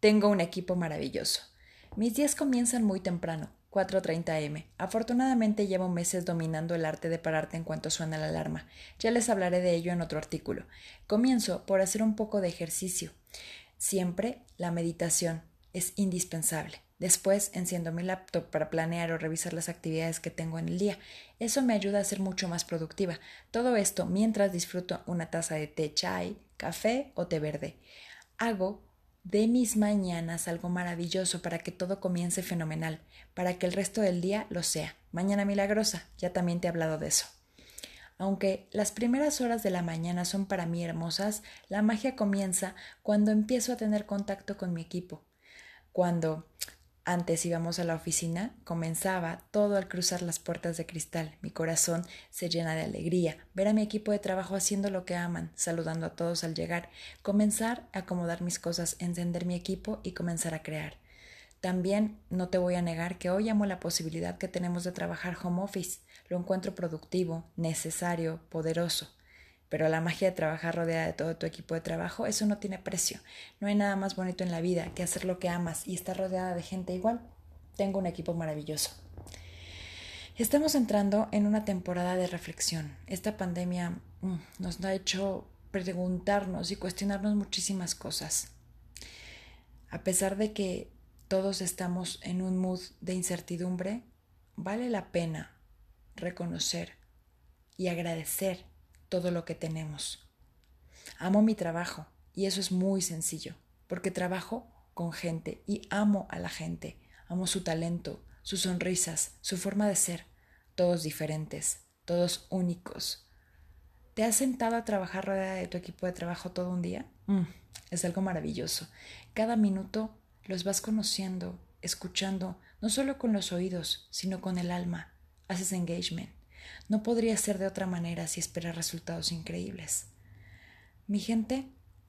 Tengo un equipo maravilloso. Mis días comienzan muy temprano, 4.30 am. Afortunadamente llevo meses dominando el arte de pararte en cuanto suena la alarma. Ya les hablaré de ello en otro artículo. Comienzo por hacer un poco de ejercicio. Siempre la meditación es indispensable. Después enciendo mi laptop para planear o revisar las actividades que tengo en el día. Eso me ayuda a ser mucho más productiva. Todo esto mientras disfruto una taza de té chai, café o té verde. Hago de mis mañanas algo maravilloso para que todo comience fenomenal, para que el resto del día lo sea. Mañana milagrosa, ya también te he hablado de eso. Aunque las primeras horas de la mañana son para mí hermosas, la magia comienza cuando empiezo a tener contacto con mi equipo. Cuando antes íbamos a la oficina, comenzaba todo al cruzar las puertas de cristal. Mi corazón se llena de alegría. Ver a mi equipo de trabajo haciendo lo que aman, saludando a todos al llegar, comenzar a acomodar mis cosas, encender mi equipo y comenzar a crear. También no te voy a negar que hoy amo la posibilidad que tenemos de trabajar home office. Lo encuentro productivo, necesario, poderoso. Pero la magia de trabajar rodeada de todo tu equipo de trabajo, eso no tiene precio. No hay nada más bonito en la vida que hacer lo que amas y estar rodeada de gente igual. Tengo un equipo maravilloso. Estamos entrando en una temporada de reflexión. Esta pandemia mm, nos ha hecho preguntarnos y cuestionarnos muchísimas cosas. A pesar de que todos estamos en un mood de incertidumbre, vale la pena reconocer y agradecer todo lo que tenemos. Amo mi trabajo y eso es muy sencillo, porque trabajo con gente y amo a la gente, amo su talento, sus sonrisas, su forma de ser, todos diferentes, todos únicos. ¿Te has sentado a trabajar rodeada de tu equipo de trabajo todo un día? Mm, es algo maravilloso. Cada minuto los vas conociendo, escuchando, no solo con los oídos, sino con el alma. Haces engagement. No podría ser de otra manera si esperas resultados increíbles. Mi gente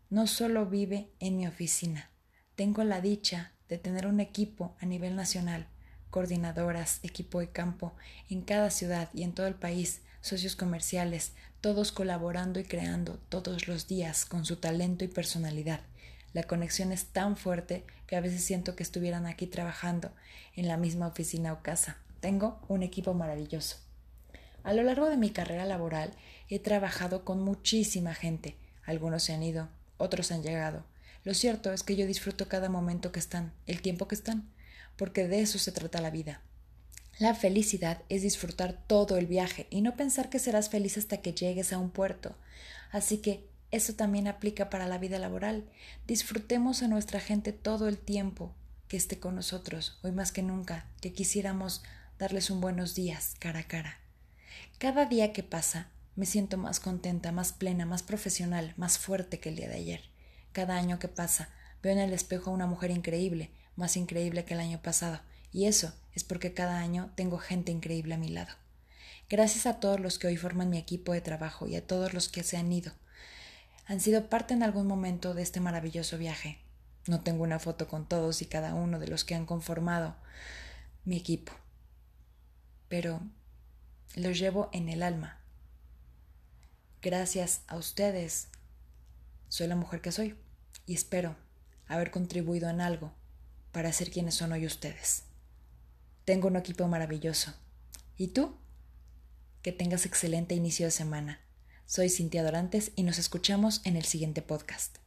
no solo vive en mi oficina, tengo la dicha de tener un equipo a nivel nacional, coordinadoras, equipo de campo, en cada ciudad y en todo el país, socios comerciales, todos colaborando y creando todos los días con su talento y personalidad. La conexión es tan fuerte que a veces siento que estuvieran aquí trabajando en la misma oficina o casa. Tengo un equipo maravilloso. A lo largo de mi carrera laboral he trabajado con muchísima gente. Algunos se han ido, otros han llegado. Lo cierto es que yo disfruto cada momento que están, el tiempo que están, porque de eso se trata la vida. La felicidad es disfrutar todo el viaje y no pensar que serás feliz hasta que llegues a un puerto. Así que eso también aplica para la vida laboral. Disfrutemos a nuestra gente todo el tiempo que esté con nosotros, hoy más que nunca, que quisiéramos darles un buenos días cara a cara. Cada día que pasa me siento más contenta, más plena, más profesional, más fuerte que el día de ayer. Cada año que pasa veo en el espejo a una mujer increíble, más increíble que el año pasado, y eso es porque cada año tengo gente increíble a mi lado. Gracias a todos los que hoy forman mi equipo de trabajo y a todos los que se han ido. Han sido parte en algún momento de este maravilloso viaje. No tengo una foto con todos y cada uno de los que han conformado mi equipo. Pero los llevo en el alma. Gracias a ustedes soy la mujer que soy y espero haber contribuido en algo para ser quienes son hoy ustedes. Tengo un equipo maravilloso. ¿Y tú? Que tengas excelente inicio de semana. Soy Cintia Dorantes y nos escuchamos en el siguiente podcast.